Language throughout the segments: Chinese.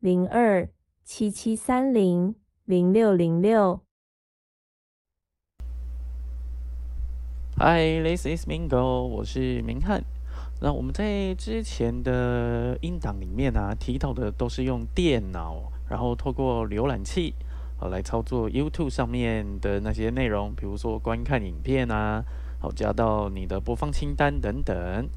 零二七七三零零六零六。Hi，this is Mingo，我是明翰。那我们在之前的音档里面啊，提到的都是用电脑，然后透过浏览器。好，来操作 YouTube 上面的那些内容，比如说观看影片啊，好加到你的播放清单等等。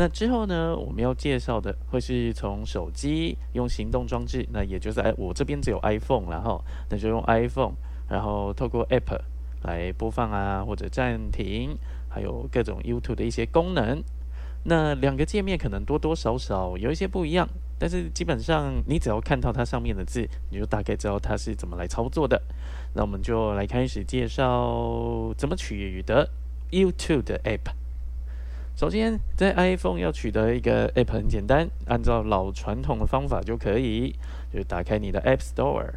那之后呢，我们要介绍的会是从手机用行动装置，那也就是哎，我这边只有 iPhone，然后那就用 iPhone，然后透过 App 来播放啊，或者暂停，还有各种 YouTube 的一些功能。那两个界面可能多多少少有一些不一样，但是基本上你只要看到它上面的字，你就大概知道它是怎么来操作的。那我们就来开始介绍怎么取得 YouTube 的 App。首先，在 iPhone 要取得一个 App 很简单，按照老传统的方法就可以，就是打开你的 App Store。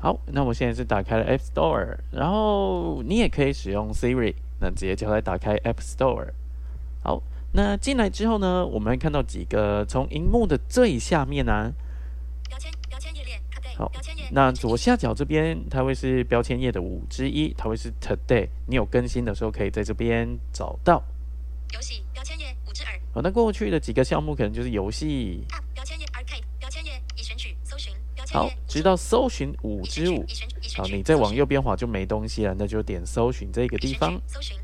好，那我现在是打开了 App Store，然后你也可以使用 Siri，那直接叫它打开 App Store。好，那进来之后呢，我们会看到几个从荧幕的最下面呢，标签标签页列。好，那左下角这边它会是标签页的五之一，它会是 Today，你有更新的时候可以在这边找到。游戏标签页五之二。好，那过去的几个项目可能就是游戏。标签页 Arcade 标签页已选取搜寻。好，直到搜寻五之五，好，你再往右边滑就没东西了，那就点搜寻这个地方。搜寻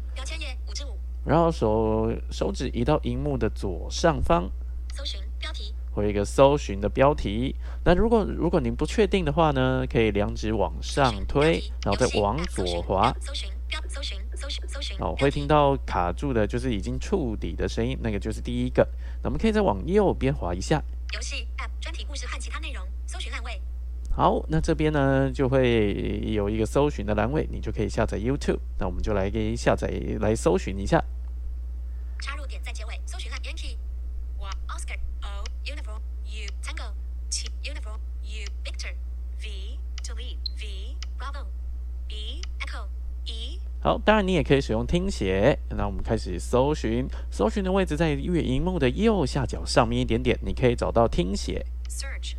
然后手手指移到荧幕的左上方，搜寻标题，会有一个搜寻的标题。那如果如果您不确定的话呢，可以两指往上推，然后再往左滑。搜寻标搜寻搜寻搜寻，哦，会听到卡住的，就是已经触底的声音，那个就是第一个。那我们可以再往右边滑一下。游戏 App 专题故事和其他内容。搜寻烂位，好，那这边呢就会有一个搜寻的栏位，你就可以下载 YouTube。那我们就来给下载来搜寻一下。插入点在结尾，搜寻栏 Yankee Oscar O Uniform U Tango T Uniform U Victor V Delete V Bravo E Echo E。好，当然你也可以使用听写。那我们开始搜寻，搜寻的位置在月荧幕的右下角上面一点点，你可以找到听写。Search。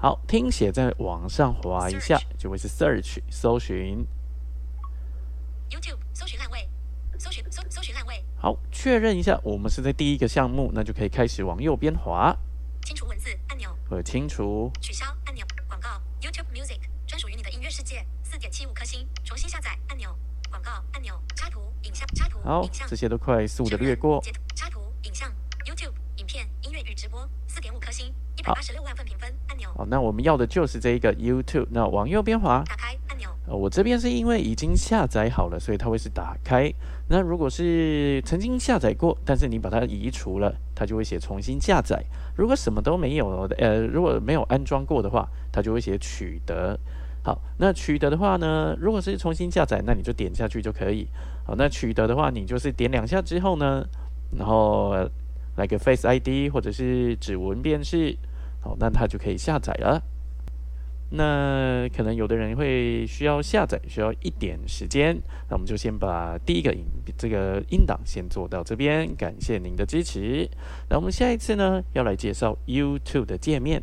好，听写再往上滑一下，就会是 search 搜寻。YouTube 搜寻栏位，搜寻搜搜寻栏位。好，确认一下，我们是在第一个项目，那就可以开始往右边滑。清除文字按钮。呃，清除。取消按钮。广告 YouTube Music 专属于你的音乐世界，四点七五颗星。重新下载按钮。广告按钮。插图影像插图。好，这些都快速的略过。插图影像 YouTube 影片音乐与直播，四点五颗星，一百八十六万份评分按钮。好，那我们要的就是这一个 YouTube。那往右边滑，打开按钮。呃，我这边是因为已经下载好了，所以它会是打开。那如果是曾经下载过，但是你把它移除了，它就会写重新下载。如果什么都没有，呃，如果没有安装过的话，它就会写取得。好，那取得的话呢，如果是重新下载，那你就点下去就可以。好，那取得的话，你就是点两下之后呢，然后来个 Face ID 或者是指纹辨识。好，那它就可以下载了。那可能有的人会需要下载，需要一点时间。那我们就先把第一个音这个音档先做到这边，感谢您的支持。那我们下一次呢，要来介绍 YouTube 的界面。